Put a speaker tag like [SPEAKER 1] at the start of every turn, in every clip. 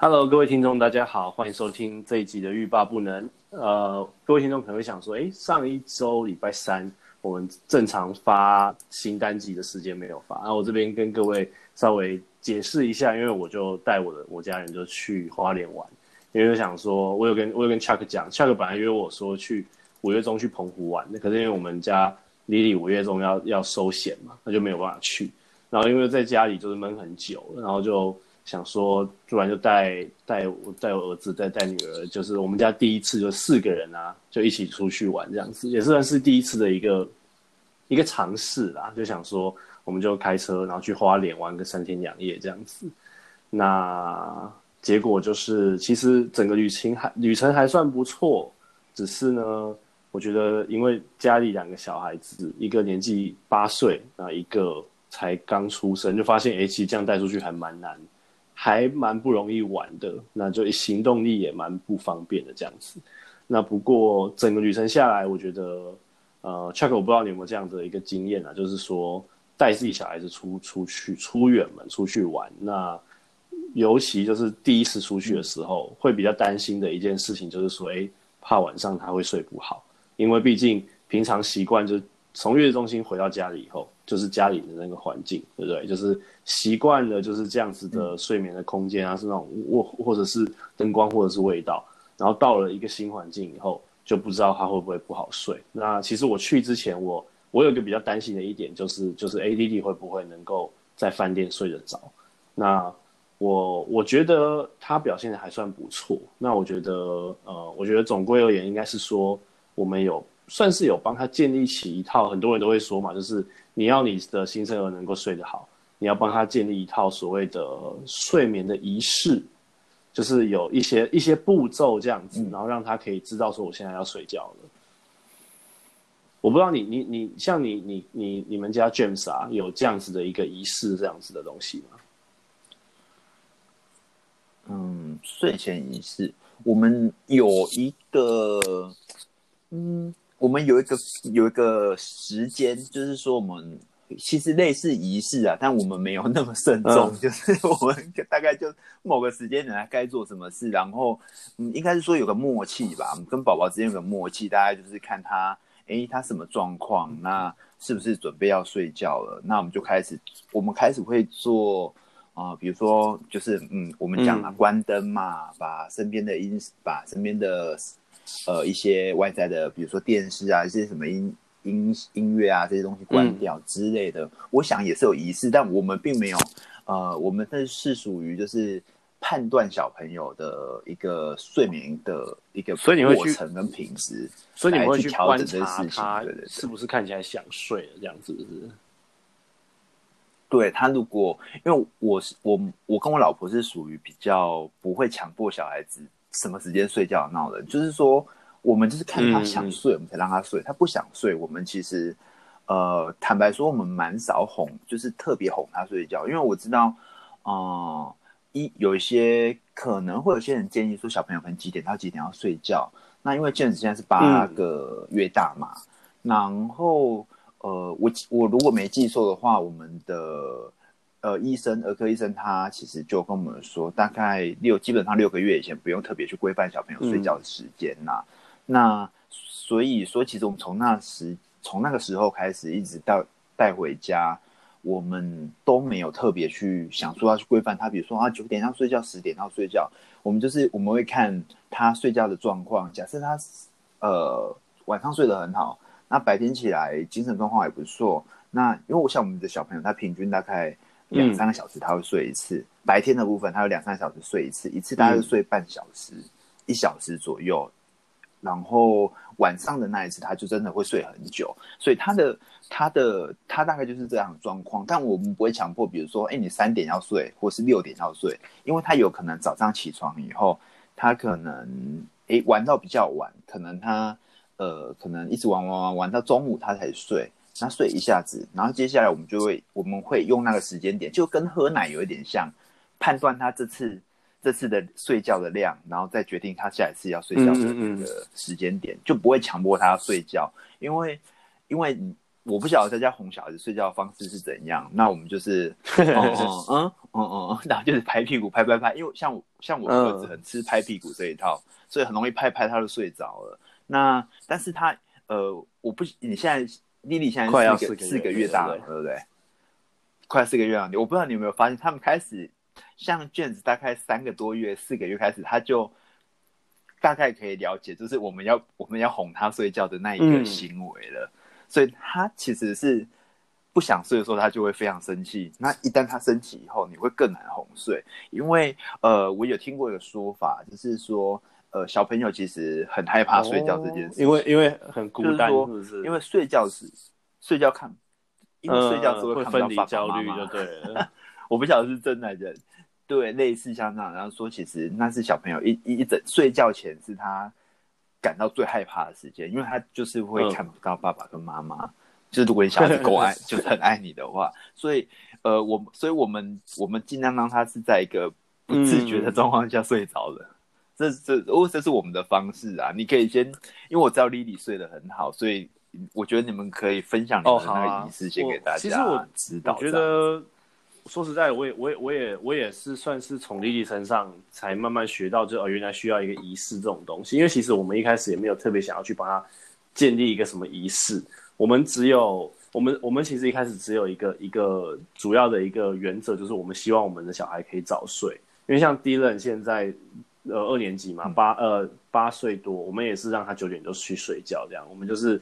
[SPEAKER 1] Hello，各位听众，大家好，欢迎收听这一集的欲罢不能。呃，各位听众可能会想说，哎，上一周礼拜三我们正常发新单集的时间没有发，那我这边跟各位稍微解释一下，因为我就带我的我家人就去花莲玩，因为我想说，我有跟我有跟 Chuck 讲，Chuck 本来约我说去五月中去澎湖玩，那可是因为我们家 Lily 五月中要要收险嘛，那就没有办法去。然后因为在家里就是闷很久，然后就。想说，突然就带带我带我儿子带带女儿，就是我们家第一次就四个人啊，就一起出去玩这样子，也算是第一次的一个一个尝试啦。就想说，我们就开车然后去花莲玩个三天两夜这样子。那结果就是，其实整个旅行还旅程还算不错，只是呢，我觉得因为家里两个小孩子，一个年纪八岁，那一个才刚出生，就发现哎，其实这样带出去还蛮难。还蛮不容易玩的，那就行动力也蛮不方便的这样子。那不过整个旅程下来，我觉得，呃，Chuck，我不知道你有没有这样的一个经验啊，就是说带自己小孩子出出去出远门出去玩，那尤其就是第一次出去的时候，会比较担心的一件事情就是说，哎，怕晚上他会睡不好，因为毕竟平常习惯就从月子中心回到家里以后。就是家里的那个环境，对不对？就是习惯了就是这样子的睡眠的空间啊，嗯、是那种或或者是灯光或者是味道，然后到了一个新环境以后，就不知道他会不会不好睡。那其实我去之前我，我我有一个比较担心的一点，就是就是 ADD 会不会能够在饭店睡得着？那我我觉得他表现的还算不错。那我觉得呃，我觉得总归而言，应该是说我们有算是有帮他建立起一套，很多人都会说嘛，就是。你要你的新生儿能够睡得好，你要帮他建立一套所谓的睡眠的仪式，就是有一些一些步骤这样子，然后让他可以知道说我现在要睡觉了。嗯、我不知道你你你像你你你你们家 James 啊，有这样子的一个仪式这样子的东西吗？
[SPEAKER 2] 嗯，睡前仪式，我们有一个，嗯。我们有一个有一个时间，就是说我们其实类似仪式啊，但我们没有那么慎重，嗯、就是 我们大概就某个时间点来该做什么事，然后嗯，应该是说有个默契吧，我们跟宝宝之间有个默契，大概就是看他，哎，他什么状况，那是不是准备要睡觉了？那我们就开始，我们开始会做啊、呃，比如说就是嗯，我们讲了关灯嘛，嗯、把身边的音，把身边的。呃，一些外在的，比如说电视啊，一些什么音音音乐啊，这些东西关掉之类的，嗯、我想也是有仪式，但我们并没有，呃，我们这是属于就是判断小朋友的一个睡眠的一个过程跟品质，
[SPEAKER 1] 所以你会去调整这些事情，对对对，是不是看起来想睡了这样子？是不是？
[SPEAKER 2] 对，他如果，因为我是我我跟我老婆是属于比较不会强迫小孩子。什么时间睡觉闹的？就是说，我们就是看他想睡，我们才让他睡。他不想睡，我们其实，呃，坦白说，我们蛮少哄，就是特别哄他睡觉。因为我知道，呃，一有一些可能会有些人建议说，小朋友可能几点到几点要睡觉。那因为 James 现在是八个月大嘛，嗯、然后，呃，我我如果没记错的话，我们的。呃，医生，儿科医生，他其实就跟我们说，大概六，基本上六个月以前不用特别去规范小朋友睡觉的时间呐、啊。嗯、那所以说，其实我们从那时，从那个时候开始，一直到带回家，我们都没有特别去想说要去规范他，比如说啊，九点要睡觉，十点要睡觉，我们就是我们会看他睡觉的状况。假设他呃晚上睡得很好，那白天起来精神状况也不错。那因为我像我们的小朋友，他平均大概。两三个小时他会睡一次，嗯、白天的部分他有两三个小时睡一次，一次大概睡半小时，嗯、一小时左右。然后晚上的那一次他就真的会睡很久，所以他的他的他大概就是这样的状况。但我们不会强迫，比如说，哎，你三点要睡，或是六点要睡，因为他有可能早上起床以后，他可能哎玩到比较晚，可能他呃可能一直玩玩玩玩到中午他才睡。那睡一下子，然后接下来我们就会，我们会用那个时间点，就跟喝奶有一点像，判断他这次这次的睡觉的量，然后再决定他下一次要睡觉的那个时间点，嗯嗯嗯，就不会强迫他要睡觉，因为因为我不晓得在家哄小孩子睡觉的方式是怎样。那我们就是，嗯嗯嗯 然后就是拍屁股拍拍拍，因为像我像我儿子很吃拍屁股这一套，嗯、所以很容易拍拍他就睡着了。那但是他呃，我不，你现在莉莉现在快要四个四个月大了，对不对？快四个月了，我不知道你有没有发现，他们开始像卷子大概三个多月、四个月开始，他就。大概可以了解，就是我们要我们要哄他睡觉的那一个行为了，嗯、所以他其实是不想睡的时候，他就会非常生气。那一旦他生气以后，你会更难哄睡，因为呃，我有听过一个说法，就是说呃，小朋友其实很害怕睡觉这件事，
[SPEAKER 1] 因为因为很孤单，是不是？
[SPEAKER 2] 因为睡觉时睡觉看，因为睡觉只会看到爸爸妈妈、
[SPEAKER 1] 呃、会分离焦虑，就对了。
[SPEAKER 2] 我不晓得是真的还是。对，类似像这样，然后说，其实那是小朋友一一一整睡觉前是他感到最害怕的时间，因为他就是会看不到爸爸跟妈妈。嗯、就是如果你小孩子够爱，就是很爱你的话，所以呃，我所以我们我们尽量让他是在一个不自觉的状况下睡着的。嗯、这这哦，这是我们的方式啊。你可以先，因为我知道 Lily 睡得很好，所以我觉得你们可以分享你们的那个仪式先给大家。其实我知道，
[SPEAKER 1] 我觉得。说实在，我也，我也，我也，我也是算是从莉莉身上才慢慢学到，就哦，原来需要一个仪式这种东西。因为其实我们一开始也没有特别想要去帮他建立一个什么仪式，我们只有，我们，我们其实一开始只有一个一个主要的一个原则，就是我们希望我们的小孩可以早睡。因为像 Dylan 现在呃二年级嘛，八呃八岁多，我们也是让他九点就去睡觉，这样，我们就是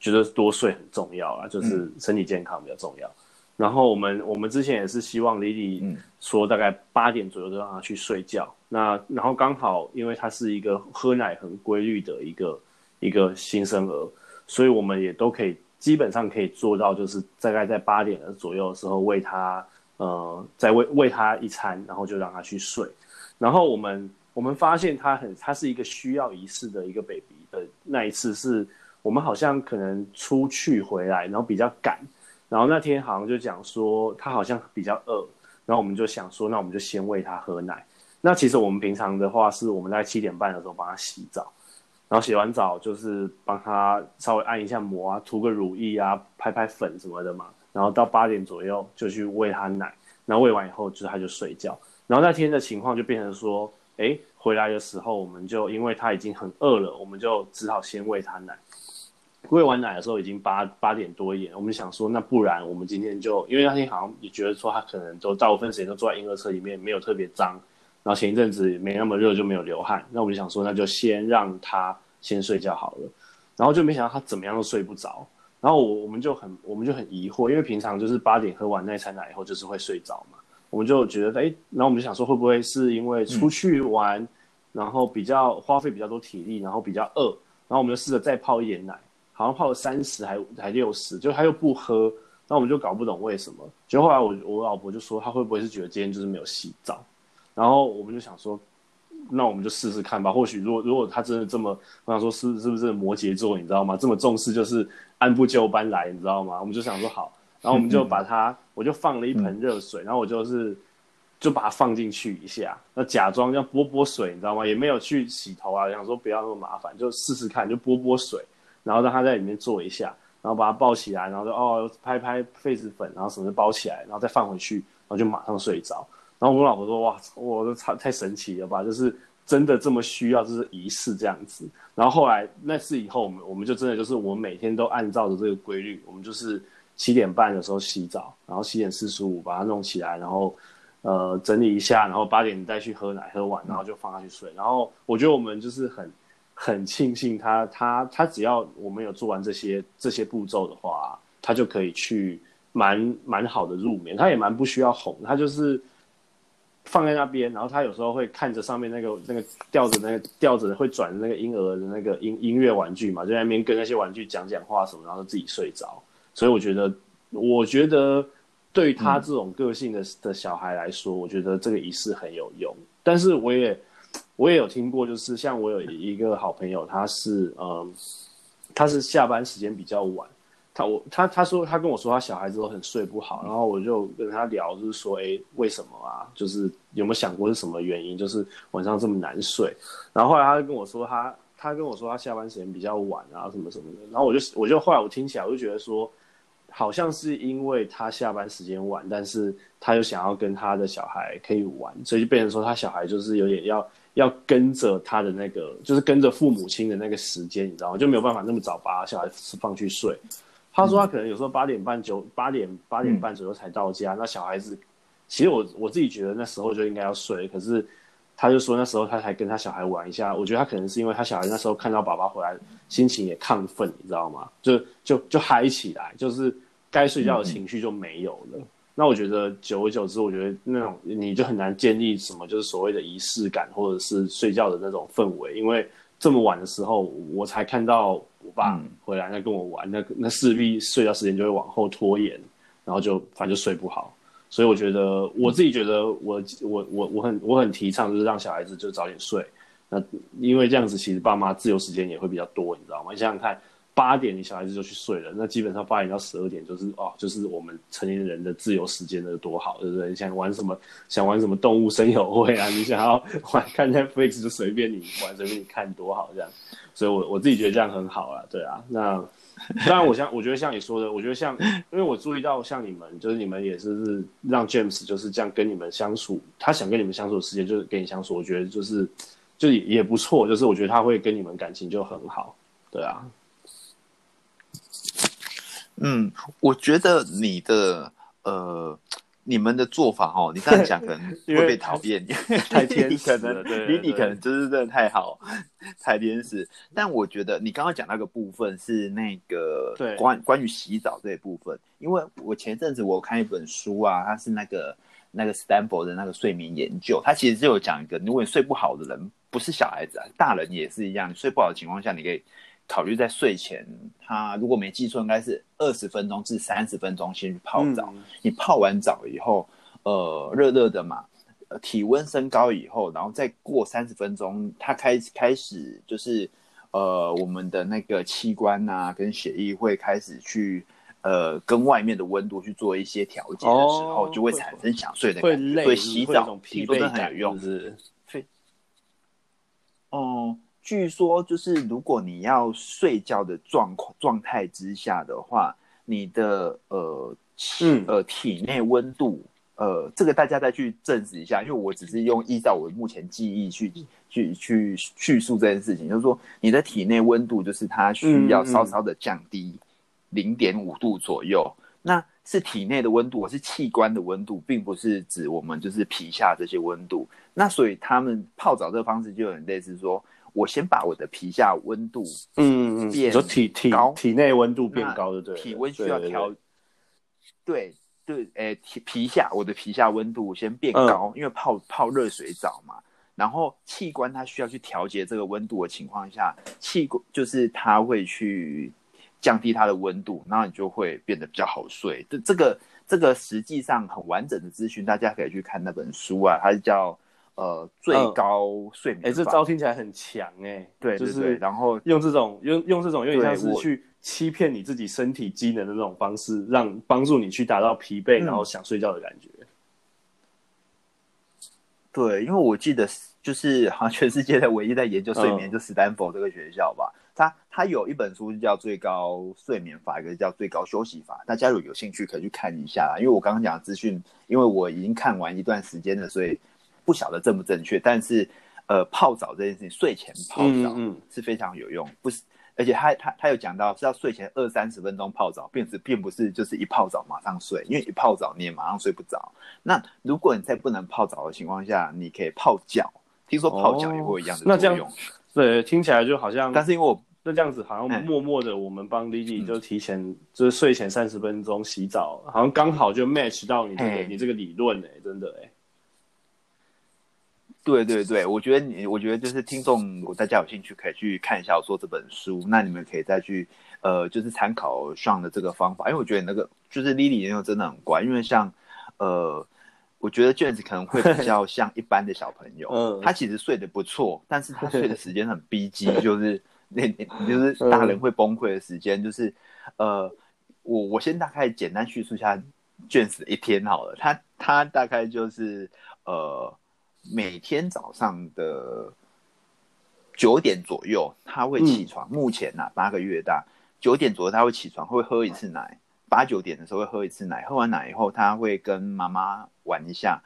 [SPEAKER 1] 觉得多睡很重要啊，就是身体健康比较重要。然后我们我们之前也是希望 Lily 说大概八点左右就让他去睡觉。嗯、那然后刚好因为他是一个喝奶很规律的一个一个新生儿，所以我们也都可以基本上可以做到，就是大概在八点的左右的时候喂他呃再喂喂他一餐，然后就让他去睡。然后我们我们发现他很他是一个需要仪式的一个 baby 的那一次是我们好像可能出去回来，然后比较赶。然后那天好像就讲说他好像比较饿，然后我们就想说，那我们就先喂他喝奶。那其实我们平常的话是我们在七点半的时候帮他洗澡，然后洗完澡就是帮他稍微按一下摩啊，涂个乳液啊，拍拍粉什么的嘛。然后到八点左右就去喂他奶，然后喂完以后就是他就睡觉。然后那天的情况就变成说，哎，回来的时候我们就因为他已经很饿了，我们就只好先喂他奶。喂完奶的时候已经八八点多一点，我们想说，那不然我们今天就，因为那天好像也觉得说他可能都大部分时间都坐在婴儿车里面，没有特别脏，然后前一阵子没那么热就没有流汗，那我们就想说，那就先让他先睡觉好了，然后就没想到他怎么样都睡不着，然后我我们就很我们就很疑惑，因为平常就是八点喝完那餐奶以后就是会睡着嘛，我们就觉得哎，然后我们就想说会不会是因为出去玩，嗯、然后比较花费比较多体力，然后比较饿，然后我们就试着再泡一点奶。好像泡了三十还还六十，就他又不喝，那我们就搞不懂为什么。就后来我我老婆就说，她会不会是觉得今天就是没有洗澡？然后我们就想说，那我们就试试看吧。或许如果如果他真的这么，我想说是是不是摩羯座，你知道吗？这么重视就是按部就班来，你知道吗？我们就想说好，然后我们就把它，我就放了一盆热水，然后我就是就把它放进去一下，那假装要拨拨水，你知道吗？也没有去洗头啊，想说不要那么麻烦，就试试看，就拨拨水。然后让它在里面坐一下，然后把它抱起来，然后就哦拍拍痱子粉，然后什么就包起来，然后再放回去，然后就马上睡着。然后我老婆说：“哇，我都太太神奇了吧？就是真的这么需要，就是仪式这样子。”然后后来那次以后，我们我们就真的就是我们每天都按照着这个规律，我们就是七点半的时候洗澡，然后七点四十五把它弄起来，然后呃整理一下，然后八点再去喝奶，喝完然后就放他去睡。然后我觉得我们就是很。很庆幸他他他只要我们有做完这些这些步骤的话，他就可以去蛮蛮好的入眠。他也蛮不需要哄，他就是放在那边，然后他有时候会看着上面那个那个吊着那个吊着会转的那个婴儿的那个音音乐玩具嘛，就在那边跟那些玩具讲讲话什么，然后自己睡着。所以我觉得，我觉得对他这种个性的的小孩来说，我觉得这个仪式很有用。但是我也。我也有听过，就是像我有一个好朋友，他是嗯，他是下班时间比较晚，他我他他说他跟我说他小孩子都很睡不好，然后我就跟他聊，就是说，哎，为什么啊？就是有没有想过是什么原因？就是晚上这么难睡？然后后来他就跟我说他，他他跟我说他下班时间比较晚啊，什么什么的。然后我就我就后来我听起来我就觉得说，好像是因为他下班时间晚，但是他又想要跟他的小孩可以玩，所以就变成说他小孩就是有点要要跟着他的那个，就是跟着父母亲的那个时间，你知道吗？就没有办法那么早把小孩放去睡。他说他可能有时候八点半九八点八点半左右才到家，嗯、那小孩子其实我我自己觉得那时候就应该要睡，可是。他就说那时候他才跟他小孩玩一下，我觉得他可能是因为他小孩那时候看到爸爸回来，心情也亢奋，你知道吗？就就就嗨起来，就是该睡觉的情绪就没有了。嗯、那我觉得久而久之，我觉得那种你就很难建立什么就是所谓的仪式感，或者是睡觉的那种氛围，因为这么晚的时候我才看到我爸回来，那跟我玩，那那势必睡觉时间就会往后拖延，然后就反正就睡不好。所以我觉得，我自己觉得，我我我我很我很提倡，就是让小孩子就早点睡。那因为这样子，其实爸妈自由时间也会比较多，你知道吗？你想想看，八点你小孩子就去睡了，那基本上八点到十二点就是哦，就是我们成年人的自由时间，的多好，对不对？你想玩什么，想玩什么动物森友会啊，你想要玩看 Netflix 就随便你玩，随便你看，多好这样。所以我我自己觉得这样很好啊，对啊，那。当然，我像我觉得像你说的，我觉得像，因为我注意到像你们，就是你们也是是让 James 就是这样跟你们相处，他想跟你们相处的时间就是跟你相处，我觉得就是就也也不错，就是我觉得他会跟你们感情就很好，对啊。
[SPEAKER 2] 嗯，我觉得你的呃。你们的做法哦，你这样讲可能 会被讨厌，
[SPEAKER 1] 太天使
[SPEAKER 2] 了。对，离你可能就是真的太好，太天使。但我觉得你刚刚讲那个部分是那个关关于洗澡这一部分，因为我前阵子我看一本书啊，它是那个那个 Stanford 的那个睡眠研究，它其实就有讲一个，如果你睡不好的人，不是小孩子啊，大人也是一样，你睡不好的情况下，你可以。考虑在睡前，他如果没记错，应该是二十分钟至三十分钟先去泡澡。嗯、你泡完澡以后，呃，热热的嘛，呃，体温升高以后，然后再过三十分钟，它开开始就是，呃，我们的那个器官啊，跟血液会开始去，呃，跟外面的温度去做一些调节的时候，哦、就会产生想睡的感觉。会累，对，洗澡听说真的很有用，是，非，哦。据说就是，如果你要睡觉的状况状态之下的话，你的呃体呃体内温度呃，这个大家再去证实一下，因为我只是用依照我目前记忆去去去叙述这件事情，就是说你的体内温度就是它需要稍稍的降低零点五度左右，那是体内的温度，我是器官的温度，并不是指我们就是皮下这些温度。那所以他们泡澡这个方式就很类似说。我先把我的皮下温度，嗯嗯，变高，
[SPEAKER 1] 体体体内温度变高的，对，
[SPEAKER 2] 体温需要调，对对，哎，皮皮下我的皮下温度先变高，因为泡泡热水澡嘛，然后器官它需要去调节这个温度的情况下，器官就是它会去降低它的温度，然后你就会变得比较好睡。这这个这个实际上很完整的资讯，大家可以去看那本书啊，它是叫。呃，最高睡眠。哎、
[SPEAKER 1] 嗯，这招听起来很强哎、欸。
[SPEAKER 2] 对，
[SPEAKER 1] 就是然后用这种用用这种有点像是去欺骗你自己身体机能的那种方式，让帮助你去达到疲惫、嗯、然后想睡觉的感觉。
[SPEAKER 2] 对，因为我记得就是好像全世界的唯一在研究睡眠就斯坦福这个学校吧，他他、嗯、有一本书叫《最高睡眠法》，一个叫《最高休息法》，大家如果有兴趣可以去看一下啦。因为我刚刚讲的资讯，因为我已经看完一段时间了，所以。不晓得正不正确，但是，呃，泡澡这件事情，睡前泡澡是非常有用。嗯嗯、不是，而且他他他有讲到是要睡前二三十分钟泡澡，并是并不是就是一泡澡马上睡，因为一泡澡你也马上睡不着。那如果你在不能泡澡的情况下，你可以泡脚，听说泡脚也会一样的作用。哦、那这样
[SPEAKER 1] 对，听起来就好像，
[SPEAKER 2] 但是因为我
[SPEAKER 1] 那这样子好像默默的，我们帮 Lily 就提前、嗯、就是睡前三十分钟洗澡，好像刚好就 match 到你这个嘿你这个理论哎、欸，真的哎、欸。
[SPEAKER 2] 对对对，我觉得你，我觉得就是听众，如果大家有兴趣可以去看一下我说这本书，那你们可以再去，呃，就是参考上的这个方法，因为我觉得那个就是 Lily 研究真的很乖，因为像，呃，我觉得 James 可能会比较 像一般的小朋友，嗯，他其实睡得不错，但是他睡的时间很逼 急，就是那，就是大人会崩溃的时间，就是，呃，我我先大概简单叙述一下 James 的一天好了，他他大概就是，呃。每天早上的九点左右，他会起床。嗯、目前呢、啊，八个月大，九点左右他会起床，会喝一次奶。八八九点的时候会喝一次奶，喝完奶以后，他会跟妈妈玩一下，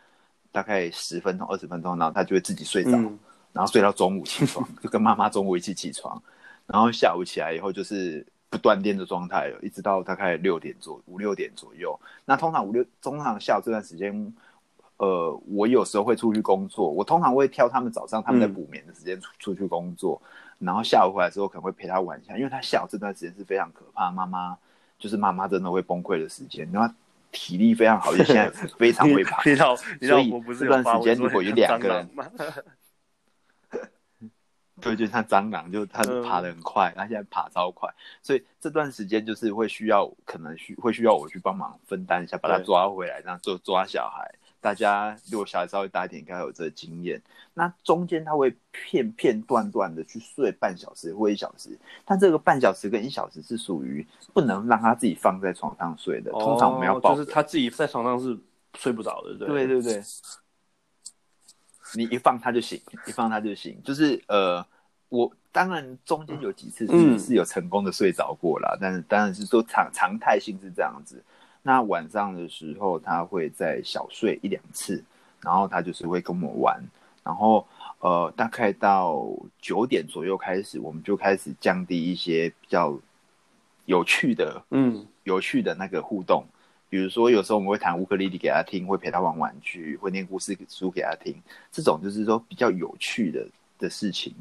[SPEAKER 2] 大概十分钟、二十分钟，然后他就会自己睡着，嗯、然后睡到中午起床，就跟妈妈中午一起起床，然后下午起来以后就是不断电的状态了，一直到大概六点左五六点左右。那通常五六通常下午这段时间，呃，我有时候会出去工作，我通常会挑他们早上他们在补眠的时间出、嗯、出去工作，然后下午回来之后可能会陪他玩一下，因为他下午这段时间是非常可怕，妈妈。就是妈妈真的会崩溃的时间，然后体力非常好，就现在 非常会爬。所以这段时间如果有两个人，对，就像蟑螂，就它爬的很快，它、嗯、现在爬超快，所以这段时间就是会需要，可能需会需要我去帮忙分担一下，把它抓回来，这样做抓小孩。大家如果小孩稍微大一点，应该有这个经验。那中间他会片片段段的去睡半小时或一小时，但这个半小时跟一小时是属于不能让他自己放在床上睡的。通常我们要抱，
[SPEAKER 1] 就是他自己在床上是睡不着的，对
[SPEAKER 2] 对对对。你一放他就醒，一放他就醒。就是呃，我当然中间有几次是是有成功的睡着过啦，嗯、但是当然是说常常态性是这样子。那晚上的时候，他会再小睡一两次，然后他就是会跟我们玩，然后呃，大概到九点左右开始，我们就开始降低一些比较有趣的，嗯，有趣的那个互动，比如说有时候我们会弹乌克丽丽给他听，会陪他玩玩具，会念故事书给他听，这种就是说比较有趣的的事情，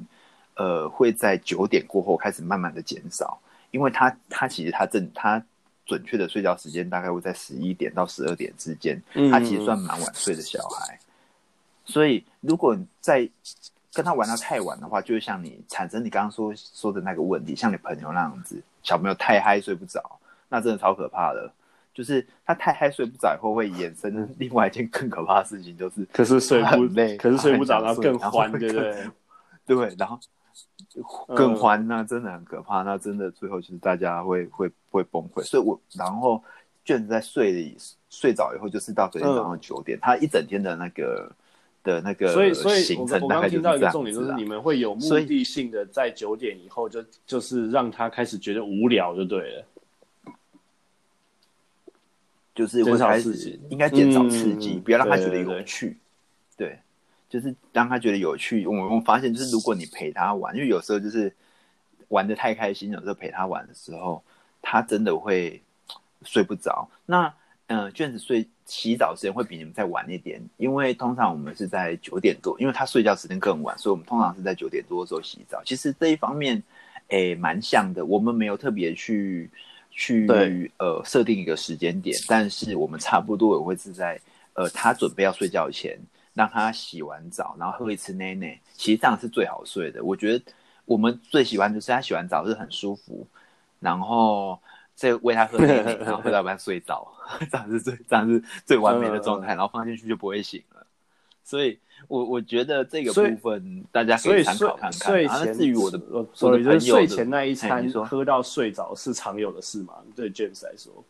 [SPEAKER 2] 呃，会在九点过后开始慢慢的减少，因为他他其实他正他。准确的睡觉时间大概会在十一点到十二点之间，他其实算蛮晚睡的小孩，嗯、所以如果在跟他玩到太晚的话，就会像你产生你刚刚说说的那个问题，像你朋友那样子，小朋友太嗨睡不着，那真的超可怕的。就是他太嗨睡不着以后，会衍生另外一件更可怕的事情，就是
[SPEAKER 1] 可是睡不累，可是睡不着，然后更欢，对不对？
[SPEAKER 2] 对，然后。更欢，那真的很可怕。那真的最后就是大家会会会崩溃。所以我然后卷子在睡睡着以后，就是到昨天早上九点，嗯、他一整天的那个的那个
[SPEAKER 1] 所以所以行程大概就是这样子。我刚听到一个重点，就是你们会有目的性的在九点以后就就是让他开始觉得无聊就对了，
[SPEAKER 2] 就是会开始应该减少刺激，嗯、不要让他觉得有趣，对，对，对。对就是让他觉得有趣，我们发现就是如果你陪他玩，因为有时候就是玩的太开心，有时候陪他玩的时候，他真的会睡不着。那嗯、呃，卷子睡洗澡时间会比你们再晚一点，因为通常我们是在九点多，因为他睡觉时间更晚，所以我们通常是在九点多的时候洗澡。其实这一方面诶蛮像的，我们没有特别去去呃设定一个时间点，但是我们差不多也会是在呃他准备要睡觉前。让他洗完澡，然后喝一次奶奶，其实这样是最好睡的。我觉得我们最喜欢就是他洗完澡是很舒服，然后再喂他喝奶奶，然后喝到半睡着，这样是最这样是最完美的状态。然后放进去就不会醒了。所以我我觉得这个部分大家可以参考看看。
[SPEAKER 1] 睡前至于我的，所以就是睡前那一餐喝到睡着是常有的事吗？对 James 来说，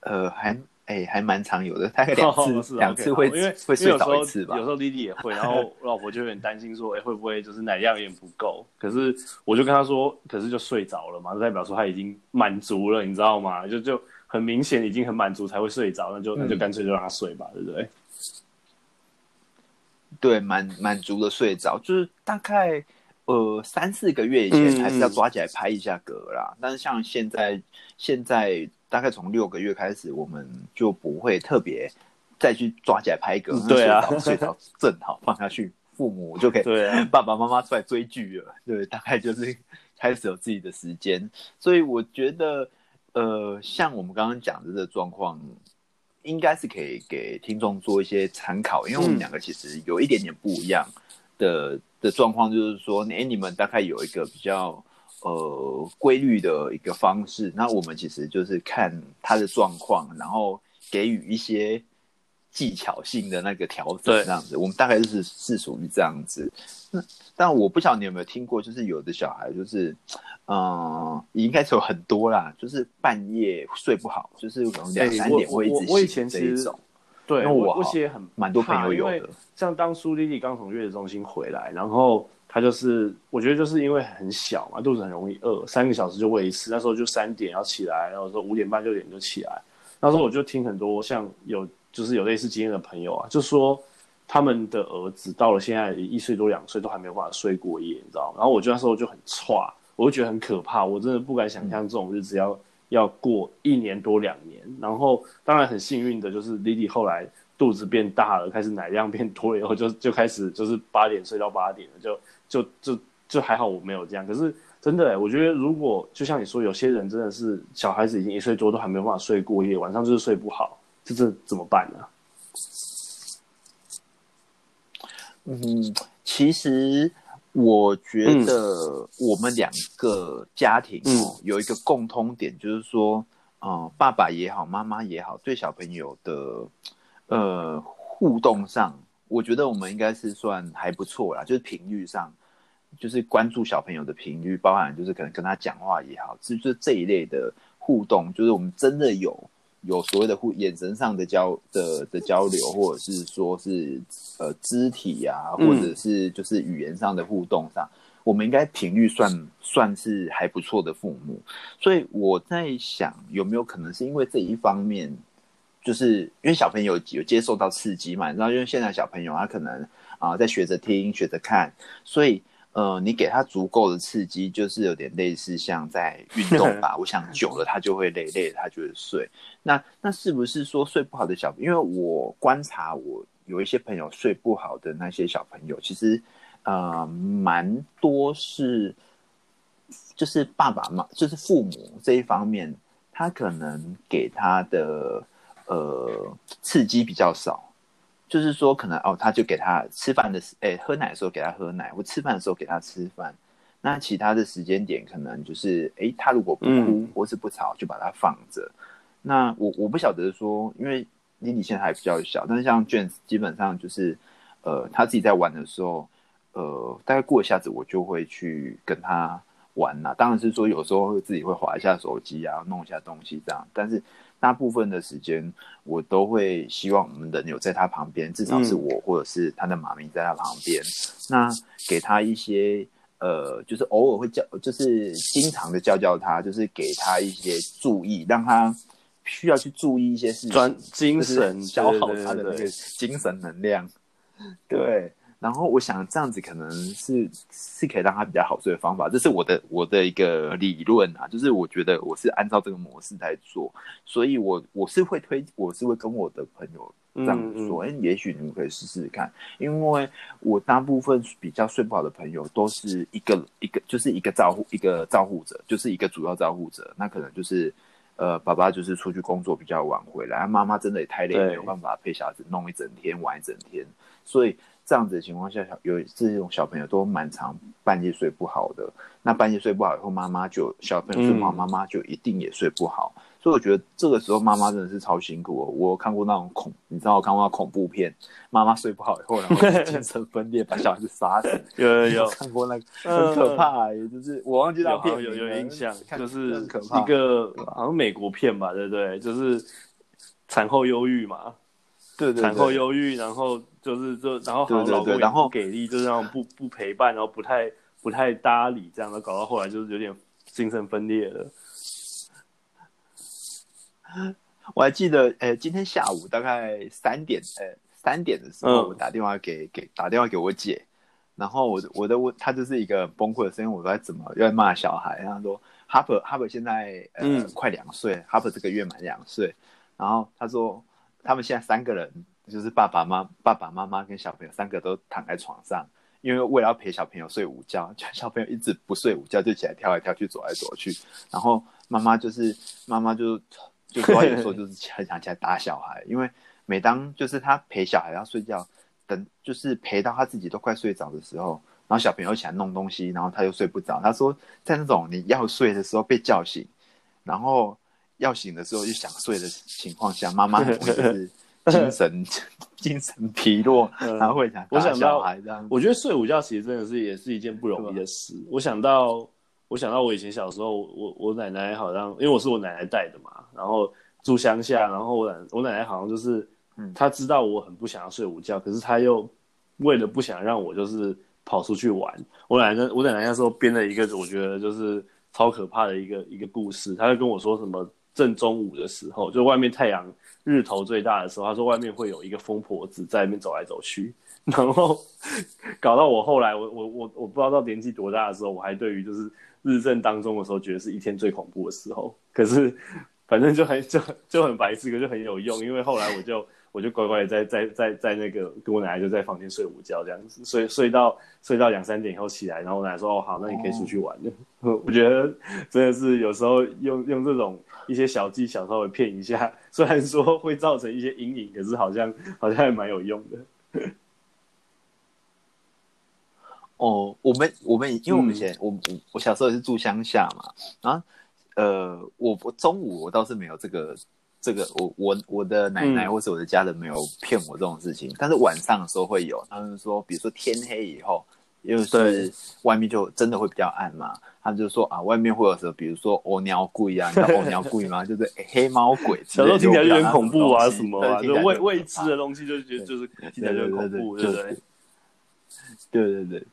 [SPEAKER 2] 呃，还。哎、欸，还蛮常有的，大概两次，两、哦、次会，因为会睡着一次吧。
[SPEAKER 1] 有时候弟弟也会，然后我 老婆就有点担心说，哎、欸，会不会就是奶量有点不够？可是我就跟他说，可是就睡着了嘛，就代表说他已经满足了，你知道吗？就就很明显已经很满足才会睡着，那就、嗯、那就干脆就让他睡吧，对不对？
[SPEAKER 2] 对，满满足的睡着，就是大概呃三四个月以前还是要抓起来拍一下嗝啦，嗯、但是像现在现在。大概从六个月开始，我们就不会特别再去抓起来拍个。对啊，睡着正好放下去，父母就可以，对啊，爸爸妈妈出来追剧了。对，大概就是 开始有自己的时间。所以我觉得，呃，像我们刚刚讲的这个状况，应该是可以给听众做一些参考，因为我们两个其实有一点点不一样的的状况，就是说，哎，你们大概有一个比较。呃，规律的一个方式，那我们其实就是看他的状况，然后给予一些技巧性的那个调整，这样子。我们大概就是是属于这样子。那但我不晓得你有没有听过，就是有的小孩就是，嗯、呃，应该是有很多啦，就是半夜睡不好，就是可能两三点会一直醒这一种。对，我
[SPEAKER 1] 我其实很
[SPEAKER 2] 蛮多朋友有的，
[SPEAKER 1] 像当初丽丽刚从月子中心回来，然后。他就是我觉得就是因为很小嘛，肚子很容易饿，三个小时就喂一次。那时候就三点要起来，然后说五点半六点就起来。那时候我就听很多像有就是有类似经验的朋友啊，就说他们的儿子到了现在一岁多两岁都还没有办法睡过夜，你知道吗？然后我就那时候就很差，我就觉得很可怕，我真的不敢想象这种日子要、嗯、要过一年多两年。然后当然很幸运的就是 Lily 后来。肚子变大了，开始奶量变多了以后，就就开始就是八点睡到八点了，就就就就还好我没有这样。可是真的、欸，我觉得如果就像你说，有些人真的是小孩子已经一岁多都还没有办法睡过夜，晚上就是睡不好，这这怎么办呢？
[SPEAKER 2] 嗯，其实我觉得我们两个家庭哦、嗯、有一个共通点，就是说，嗯，爸爸也好，妈妈也好，对小朋友的。呃，互动上，我觉得我们应该是算还不错啦，就是频率上，就是关注小朋友的频率，包含就是可能跟他讲话也好，是就是这一类的互动，就是我们真的有有所谓的互眼神上的交的的交流，或者是说是呃肢体啊，或者是就是语言上的互动上，嗯、我们应该频率算算是还不错的父母，所以我在想有没有可能是因为这一方面。就是因为小朋友有接受到刺激嘛，然后因为现在小朋友他可能啊、呃、在学着听、学着看，所以呃你给他足够的刺激，就是有点类似像在运动 吧。我想久了他就会累，累了他就会睡。那那是不是说睡不好的小朋友？因为我观察我有一些朋友睡不好的那些小朋友，其实呃蛮多是就是爸爸妈就是父母这一方面，他可能给他的。呃，刺激比较少，就是说可能哦，他就给他吃饭的时，哎，喝奶的时候给他喝奶，或吃饭的时候给他吃饭。那其他的时间点可能就是，哎，他如果不哭、嗯、或是不吵，就把它放着。那我我不晓得说，因为妮妮现在还比较小，但是像 James 基本上就是，呃，他自己在玩的时候，呃，大概过一下子我就会去跟他玩啦。当然是说有时候自己会滑一下手机啊，弄一下东西这样，但是。大部分的时间，我都会希望我们的人有在他旁边，至少是我或者是他的妈咪在他旁边。嗯、那给他一些呃，就是偶尔会叫，就是经常的叫叫他，就是给他一些注意，让他需要去注意一些事情，专
[SPEAKER 1] 精神
[SPEAKER 2] 消耗他的那个精神能量。对。然后我想这样子可能是是可以让他比较好睡的方法，这是我的我的一个理论啊，就是我觉得我是按照这个模式在做，所以我我是会推，我是会跟我的朋友这样说，哎、嗯。嗯，也许你们可以试试看，因为我大部分比较睡不好的朋友都是一个一个就是一个照护一个照护者，就是一个主要照护者，那可能就是呃爸爸就是出去工作比较晚回来，妈妈真的也太累，没有办法陪小孩子弄一整天玩一整天，所以。这样子的情况下，小有这种小朋友都蛮常半夜睡不好的。那半夜睡不好以后，妈妈就小朋友睡不好，妈妈就一定也睡不好。嗯。所以我觉得这个时候妈妈真的是超辛苦哦。我有看过那种恐，你知道我看过那恐怖片，妈妈睡不好以后，然后精神分裂，把小孩子杀死。有有有看过那个很可怕，也就是我忘记那片
[SPEAKER 1] 有有印象，就是一个好像美国片吧，对不对？就是产后忧郁嘛。对，对，对，产后忧郁，然后就是就然后好像老公也不给力，就是那种不不陪伴，然后不太不太搭理这样的，搞到后来就是有点精神分裂了。
[SPEAKER 2] 我还记得，呃，今天下午大概三点，呃，三点的时候，我打电话给、嗯、给打电话给我姐，然后我我的问她就是一个崩溃的声音，我说怎么又在骂小孩？她说：“Harper Harper 现在呃、嗯、快两岁，Harper 这个月满两岁。”然后她说。他们现在三个人，就是爸爸妈、爸爸妈妈跟小朋友三个都躺在床上，因为为了要陪小朋友睡午觉，小朋友一直不睡午觉，就起来跳来跳去、走来走去。然后妈妈就是妈妈就就说有时候就是很 想起来打小孩，因为每当就是他陪小孩要睡觉，等就是陪到他自己都快睡着的时候，然后小朋友起来弄东西，然后他又睡不着。他说在那种你要睡的时候被叫醒，然后。要醒的时候又想睡的情况下，妈妈很容易是 精 神 精神疲弱，然后会想打小孩这样。
[SPEAKER 1] 我觉得睡午觉其实真的是也是一件不容易的事。我想到，我想到我以前小时候，我我奶奶好像因为我是我奶奶带的嘛，然后住乡下，然后我奶我奶奶好像就是，她知道我很不想要睡午觉，可是她又为了不想让我就是跑出去玩。我奶奶，我奶奶那时候编了一个，我觉得就是超可怕的一个一个故事。她就跟我说什么正中午的时候，就外面太阳日头最大的时候，他说外面会有一个疯婆子在那边走来走去，然后搞到我后来我我我我不知道到年纪多大的时候，我还对于就是日正当中的时候，觉得是一天最恐怖的时候。可是反正就很就就很白痴，可就很有用，因为后来我就。我就乖乖的在在在在那个跟我奶奶就在房间睡午觉这样子，睡睡到睡到两三点以后起来，然后我奶奶说：“哦好，那你可以出去玩了。”我觉得真的是有时候用用这种一些小技巧稍微骗一下，虽然说会造成一些阴影，可是好像好像还蛮有用的。
[SPEAKER 2] 哦，我们我们因为我们以前、嗯、我我我小时候也是住乡下嘛，然后呃，我我中午我倒是没有这个。这个我我我的奶奶或是我的家人没有骗我这种事情，嗯、但是晚上的时候会有。他们说，比如说天黑以后，因为是外面就真的会比较暗嘛，他们就说啊，外面会有什么，比如说欧鸟鬼啊，你知道欧鸟鬼吗？就是黑猫鬼。
[SPEAKER 1] 小时候听起来就很恐怖啊，什么啊，就未未知的东西，就觉得就是听起来就很恐怖，对不对？
[SPEAKER 2] 对对对，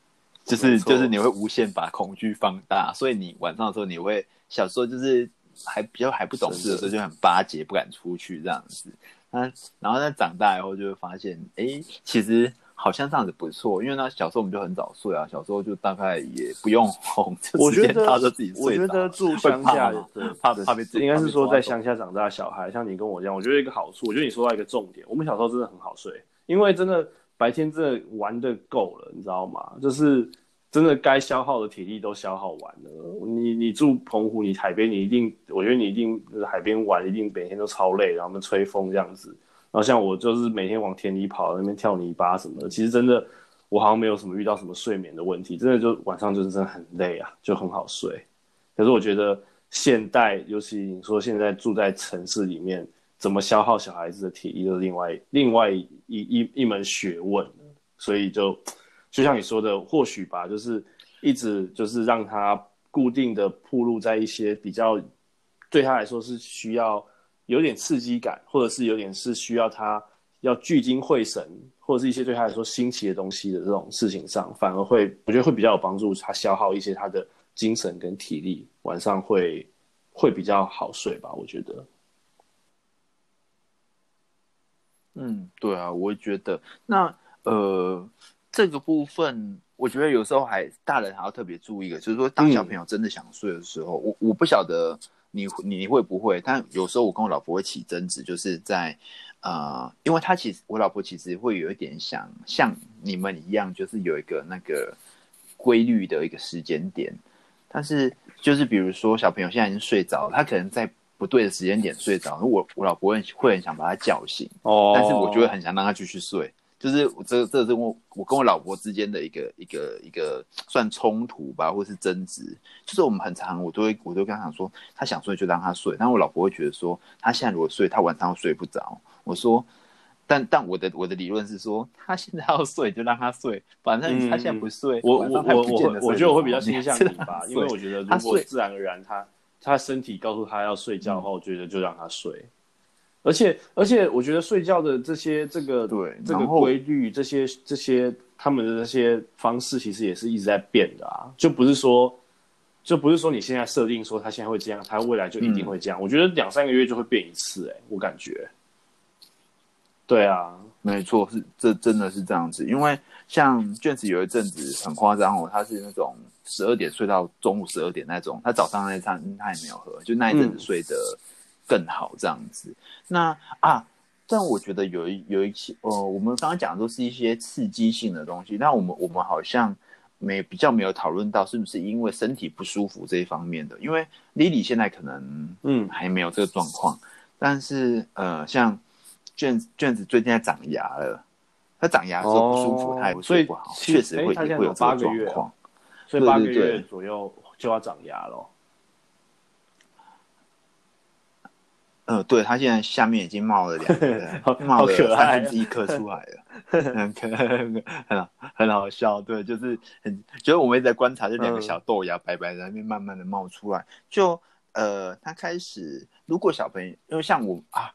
[SPEAKER 2] 就是就是你会无限把恐惧放大，所以你晚上的时候你会小时候就是。还比较还不懂事的时候就很巴结，不敢出去这样子。那然后在长大以后就会发现，哎，其实好像这样子不错。因为那小时候我们就很早睡啊，小时候就大概也不用哄，
[SPEAKER 1] 我觉得
[SPEAKER 2] 他就自己睡。
[SPEAKER 1] 我觉得住乡下，对，
[SPEAKER 2] 怕怕被
[SPEAKER 1] 应该是说在乡下长大的小孩，像你跟我一样，我觉得一个好处，我觉得你说到一个重点，我们小时候真的很好睡，因为真的白天真的玩的够了，你知道吗？就是。真的该消耗的体力都消耗完了。你你住澎湖，你海边，你一定，我觉得你一定海边玩，一定每天都超累，然后我们吹风这样子。然后像我就是每天往田里跑，那边跳泥巴什么的。其实真的，我好像没有什么遇到什么睡眠的问题。真的就晚上就是真的很累啊，就很好睡。可是我觉得现代，尤其你说现在住在城市里面，怎么消耗小孩子的体力，就是另外另外一一一门学问。所以就。就像你说的，或许吧，就是一直就是让他固定的暴露在一些比较对他来说是需要有点刺激感，或者是有点是需要他要聚精会神，或者是一些对他来说新奇的东西的这种事情上，反而会我觉得会比较有帮助，他消耗一些他的精神跟体力，晚上会会比较好睡吧，我觉得。
[SPEAKER 2] 嗯，对啊，我觉得那呃。这个部分，我觉得有时候还大人还要特别注意的，就是说，当小朋友真的想睡的时候，嗯、我我不晓得你你会不会，但有时候我跟我老婆会起争执，就是在呃，因为她其实我老婆其实会有一点想像你们一样，就是有一个那个规律的一个时间点，但是就是比如说小朋友现在已经睡着，他可能在不对的时间点睡着，我我老婆会会很想把他叫醒，哦，但是我就会很想让他继续睡。就是这这是我我跟我老婆之间的一个一个一个算冲突吧，或是争执。就是我们很常，我都会我都跟他讲说，他想睡就让他睡。但我老婆会觉得说，他现在如果睡，他晚上睡不着。我说，但但我的我的理论是说，他现在要睡就让他睡，反正他现在不睡，
[SPEAKER 1] 嗯、我我我我我觉得我会比较倾向你吧，因为我觉得如果自然而然他他身体告诉他要睡觉的话，我觉得就让他睡。而且而且，我觉得睡觉的这些这个对这个规律，这些这些他们的这些方式，其实也是一直在变的啊，就不是说就不是说你现在设定说他现在会这样，他未来就一定会这样。嗯、我觉得两三个月就会变一次，欸，哎，我感觉。对啊，
[SPEAKER 2] 没错，是这真的是这样子。因为像卷子有一阵子很夸张哦，他是那种十二点睡到中午十二点那种，他早上那餐他也没有喝，就那一阵子睡的。嗯更好这样子，那啊，但我觉得有一有一些呃，我们刚刚讲的都是一些刺激性的东西，那我们我们好像没比较没有讨论到是不是因为身体不舒服这一方面的，因为 Lily 现在可能嗯。还没有这个状况，但是呃，像卷子卷子最近在长牙了，他长牙的时候不舒服，他也睡不好，确实会会有这个月状况，
[SPEAKER 1] 所以八个月左右就要长牙了。
[SPEAKER 2] 嗯、呃，对，他现在下面已经冒了两个，冒了三分之一颗出来了，很可很好很好笑。对，就是很，就是我们一直在观察这两个小豆芽白白在那边慢慢的冒出来。就呃，他开始，如果小朋友，因为像我啊，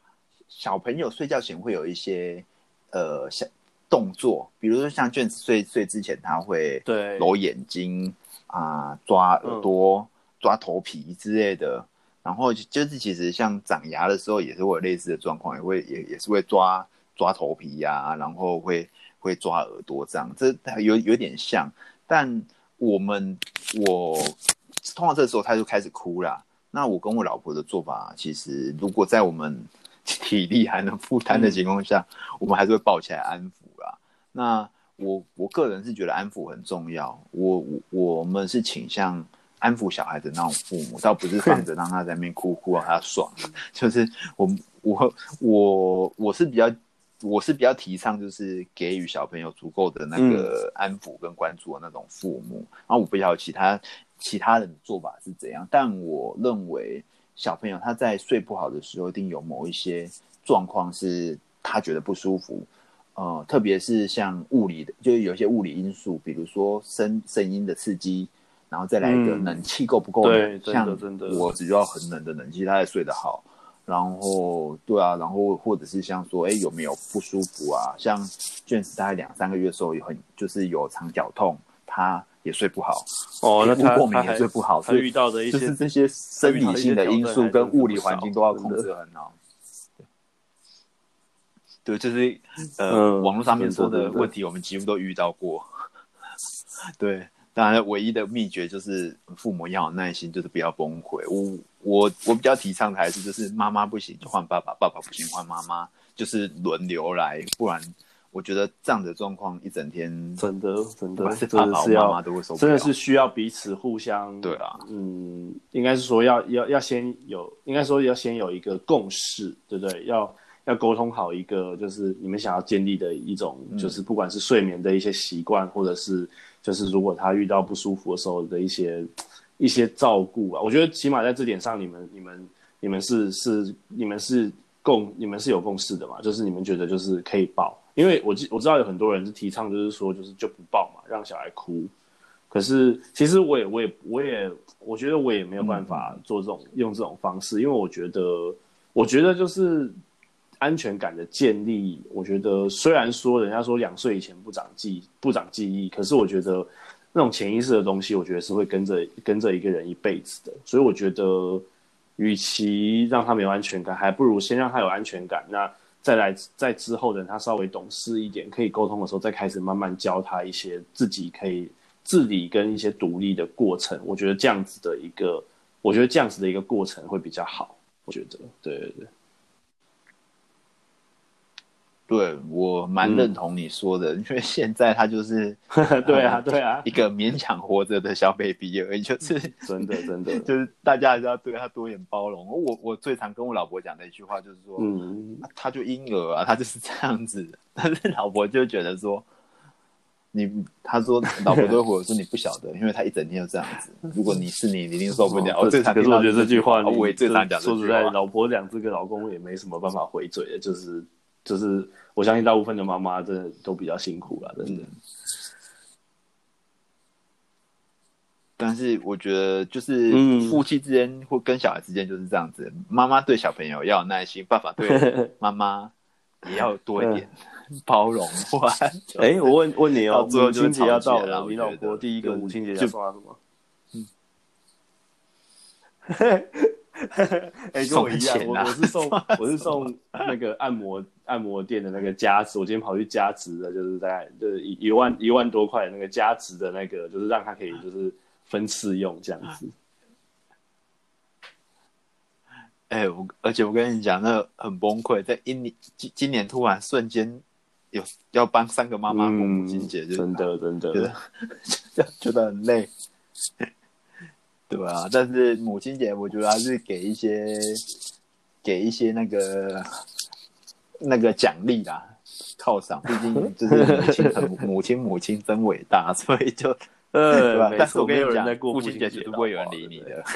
[SPEAKER 2] 小朋友睡觉前会有一些呃，像动作，比如说像卷子睡睡之前，他会对揉眼睛啊、呃、抓耳朵、嗯、抓头皮之类的。然后就是其实像长牙的时候，也是会有类似的状况，也会也也是会抓抓头皮呀、啊，然后会会抓耳朵这样，这有有点像。但我们我通常这时候他就开始哭了。那我跟我老婆的做法，其实如果在我们 体力还能负担的情况下，嗯、我们还是会抱起来安抚啦。那我我个人是觉得安抚很重要，我我我们是倾向。安抚小孩的那种父母，倒不是 放着让他在那边哭哭让他爽，就是我我我我是比较我是比较提倡就是给予小朋友足够的那个安抚跟关注的那种父母，嗯、然后我不知道其他其他人的做法是怎样，但我认为小朋友他在睡不好的时候，一定有某一些状况是他觉得不舒服，呃，特别是像物理的，就是有一些物理因素，比如说声声音的刺激。然后再来一个冷气够不够冷？像我只要很冷的冷气，他才睡得好。然后对啊，然后或者是像说，哎，有没有不舒服啊？像卷子大概两三个月的时候，有很就是有肠绞痛，他也睡不好。
[SPEAKER 1] 哦，那他
[SPEAKER 2] 过敏也睡不好。
[SPEAKER 1] 所以遇到的一些
[SPEAKER 2] 就是这些生理性的因素跟物理环境都要控制很好。对，就是呃，网络上面说的问题，我们几乎都遇到过。对。当然，唯一的秘诀就是父母要有耐心，就是不要崩溃。我我我比较提倡的还是就是妈妈不行就换爸爸，爸爸不行换妈妈，就是轮流来。不然我觉得这样的状况一整天
[SPEAKER 1] 真的真的
[SPEAKER 2] 是爸爸妈妈都会受不了，
[SPEAKER 1] 真的是需要彼此互相
[SPEAKER 2] 对啊。
[SPEAKER 1] 嗯，应该是说要要要先有，应该说要先有一个共识，对不对？要要沟通好一个，就是你们想要建立的一种，嗯、就是不管是睡眠的一些习惯，或者是。就是如果他遇到不舒服的时候的一些一些照顾啊，我觉得起码在这点上，你们你们你们是是你们是共你们是有共识的嘛？就是你们觉得就是可以抱，因为我我知道有很多人是提倡就是说就是就不抱嘛，让小孩哭。可是其实我也我也我也我觉得我也没有办法做这种、嗯、用这种方式，因为我觉得我觉得就是。安全感的建立，我觉得虽然说人家说两岁以前不长记不长记忆，可是我觉得那种潜意识的东西，我觉得是会跟着跟着一个人一辈子的。所以我觉得，与其让他没有安全感，还不如先让他有安全感。那再来在之后等他稍微懂事一点，可以沟通的时候，再开始慢慢教他一些自己可以自理跟一些独立的过程。我觉得这样子的一个，我觉得这样子的一个过程会比较好。我觉得，对对对。
[SPEAKER 2] 对，我蛮认同你说的，嗯、因为现在他就是
[SPEAKER 1] 对啊对啊
[SPEAKER 2] 一个勉强活着的小 baby 而已，就是
[SPEAKER 1] 真 的真的，
[SPEAKER 2] 就是大家还是要对他多一点包容。我我最常跟我老婆讲的一句话就是说，嗯，他就婴儿啊，他就是这样子。但是老婆就觉得说，你他说老婆都会说你不晓得，因为他一整天就这样子。如果你是你，你一定受不了。我最常，可是我觉得这句话，我也最常讲。
[SPEAKER 1] 说实在，老婆两只跟老公也没什么办法回嘴的，就是。就是我相信大部分的妈妈真的都比较辛苦了，真的。
[SPEAKER 2] 但是我觉得，就是夫妻之间或跟小孩之间就是这样子，妈妈对小朋友要有耐心，爸爸对 妈妈也要多一点 包容。
[SPEAKER 1] 哎，我问问你哦，母亲节要到了，你老婆第一个母亲节要送她什么？嗯。哎、欸，跟我一样，我我是送 我是送那个按摩按摩店的那个加值，我今天跑去加值的，就是大概就是一一万一万多块那个加值的那个，就是让他可以就是分次用这样子。
[SPEAKER 2] 哎、欸，我而且我跟你讲，那个、很崩溃，在一年今今年突然瞬间有要帮三个妈妈过母亲节，就
[SPEAKER 1] 真的真的觉得
[SPEAKER 2] 觉得很累。对啊，但是母亲节我觉得还是给一些给一些那个那个奖励啦，犒赏。毕竟 就是母亲母亲母亲真伟大，所以就
[SPEAKER 1] 呃，对吧？
[SPEAKER 2] 但是我跟你讲，父亲节绝对不会有人理你的。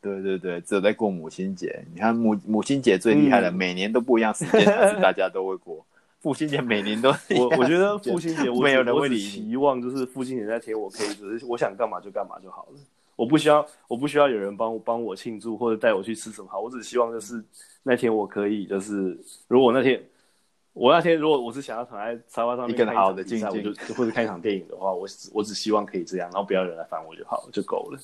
[SPEAKER 2] 对对对，只有在过母亲节。你看母母亲节最厉害的，嗯、每年都不一样时间，但是大家都会过。父亲节每年都
[SPEAKER 1] 我我觉得 父亲节我没有人会期望就是父亲节那天我可以只是我想干嘛就干嘛就好了，我不需要我不需要有人帮我帮我庆祝或者带我去吃什么。好，我只希望就是那天我可以就是如果那天我那天如果我是想要躺在沙发上面
[SPEAKER 2] 一个好的静静，
[SPEAKER 1] 我就或者看一场电影的话，我只我只希望可以这样，然后不要有人来烦我就好了，就够了。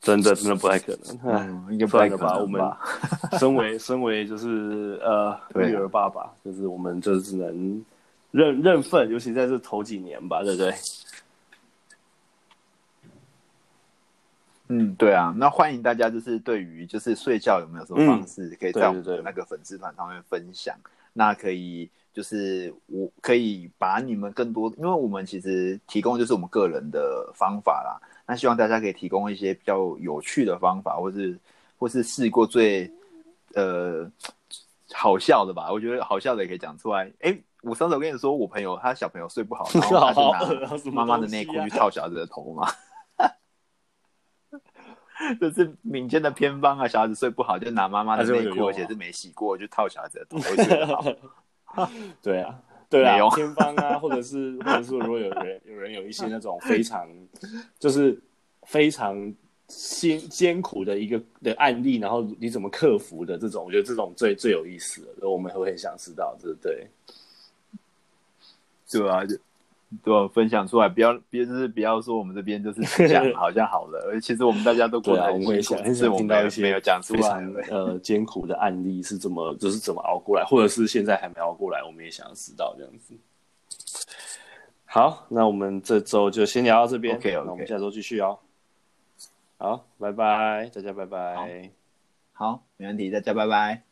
[SPEAKER 1] 真的真的不太可能，
[SPEAKER 2] 嗯，应该不太可能吧？
[SPEAKER 1] 我们 身为身为就是呃育儿爸爸，就是我们就只能认认份，尤其在这头几年吧，对不对？
[SPEAKER 2] 嗯，对啊，那欢迎大家就是对于就是睡觉有没有什么方式，可以在我们的那个粉丝团上面分享。那可以就是我可以把你们更多，因为我们其实提供就是我们个人的方法啦。那希望大家可以提供一些比较有趣的方法，或是或是试过最呃好笑的吧。我觉得好笑的也可以讲出来。哎，我上次我跟你说，我朋友他小朋友睡不好，然后他就拿妈妈的内裤去套小孩子的头嘛。这是民间的偏方啊！小孩子睡不好，就拿妈妈的内裤，而且是没洗过，就套小孩子的头。
[SPEAKER 1] 对啊。对啊，偏方啊，或者是或者是如果有人有人有一些 那种非常就是非常艰艰苦的一个的案例，然后你怎么克服的这种，我觉得这种最最有意思的，我们会很想知道，对不对？
[SPEAKER 2] 对啊。对，分享出来，不要，别就是不要说我们这边就是讲 好像好了，而其实我们大家都过得很辛苦，是我们听到一些没有讲出来
[SPEAKER 1] 呃艰苦的案例是怎么就是怎么熬过来，或者是现在还没熬过来，我们也想要知道这样子。好，那我们这周就先聊到这边
[SPEAKER 2] ，OK，, okay.
[SPEAKER 1] 那我们下周继续哦。好，拜拜，大家拜拜。
[SPEAKER 2] 好，好，没问题，大家拜拜。